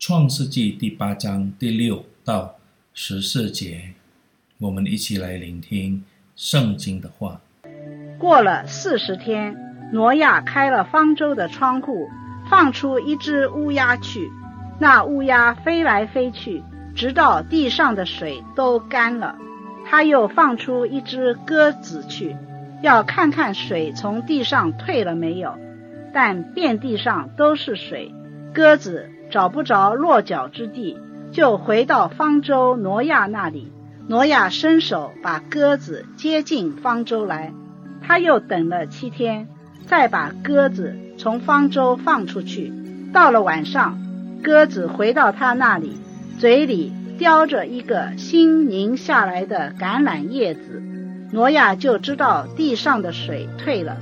创世纪第八章第六到十四节，我们一起来聆听圣经的话。过了四十天，挪亚开了方舟的窗户，放出一只乌鸦去。那乌鸦飞来飞去，直到地上的水都干了。他又放出一只鸽子去，要看看水从地上退了没有。但遍地上都是水，鸽子找不着落脚之地，就回到方舟挪亚那里。挪亚伸手把鸽子接进方舟来。他又等了七天，再把鸽子从方舟放出去。到了晚上，鸽子回到他那里，嘴里叼着一个新拧下来的橄榄叶子。挪亚就知道地上的水退了。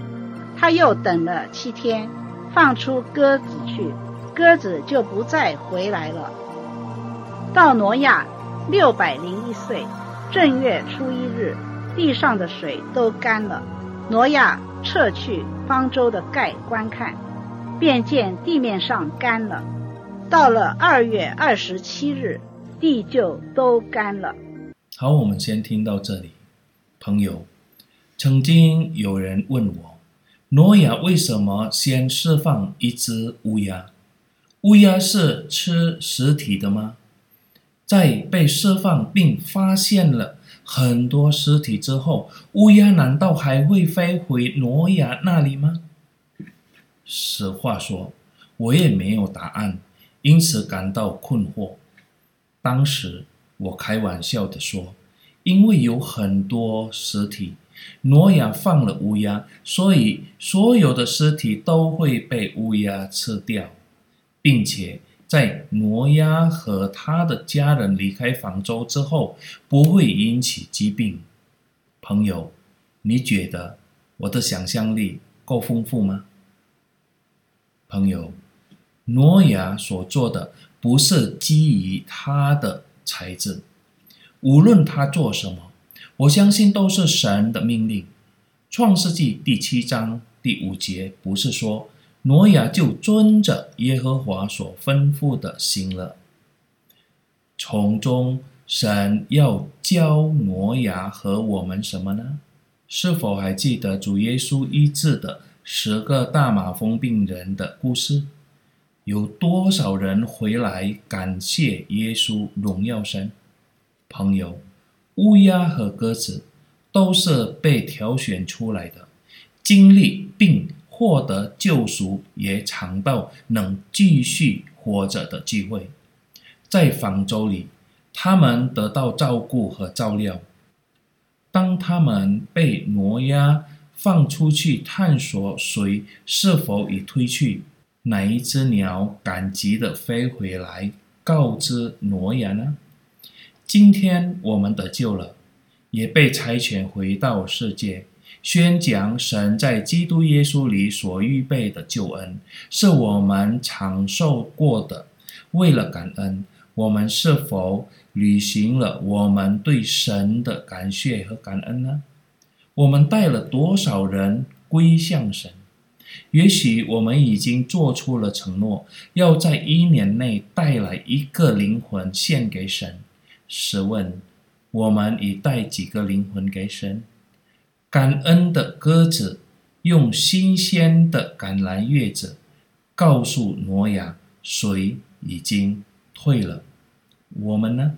他又等了七天，放出鸽子去，鸽子就不再回来了。到挪亚六百零一岁正月初一日，地上的水都干了。挪亚撤去方舟的盖观看，便见地面上干了。到了二月二十七日，地就都干了。好，我们先听到这里。朋友，曾经有人问我，挪亚为什么先释放一只乌鸦？乌鸦是吃尸体的吗？在被释放并发现了。很多尸体之后，乌鸦难道还会飞回挪亚那里吗？实话说，我也没有答案，因此感到困惑。当时我开玩笑地说，因为有很多尸体，挪亚放了乌鸦，所以所有的尸体都会被乌鸦吃掉，并且。在挪亚和他的家人离开方舟之后，不会引起疾病。朋友，你觉得我的想象力够丰富吗？朋友，挪亚所做的不是基于他的才智，无论他做什么，我相信都是神的命令。创世纪第七章第五节不是说，挪亚就遵着耶和华所吩咐的行了。从中，神要教挪亚和我们什么呢？是否还记得主耶稣医治的十个大麻风病人的故事？有多少人回来感谢耶稣，荣耀神？朋友，乌鸦和鸽子都是被挑选出来的，经历并。获得救赎，也尝到能继续活着的机会。在方舟里，他们得到照顾和照料。当他们被挪亚放出去探索水是否已退去，哪一只鸟赶急地飞回来告知挪亚呢？今天我们得救了，也被差遣回到世界。宣讲神在基督耶稣里所预备的救恩，是我们尝受过的。为了感恩，我们是否履行了我们对神的感谢和感恩呢？我们带了多少人归向神？也许我们已经做出了承诺，要在一年内带来一个灵魂献给神。试问，我们已带几个灵魂给神？感恩的鸽子用新鲜的橄榄叶子告诉挪亚，水已经退了。我们呢？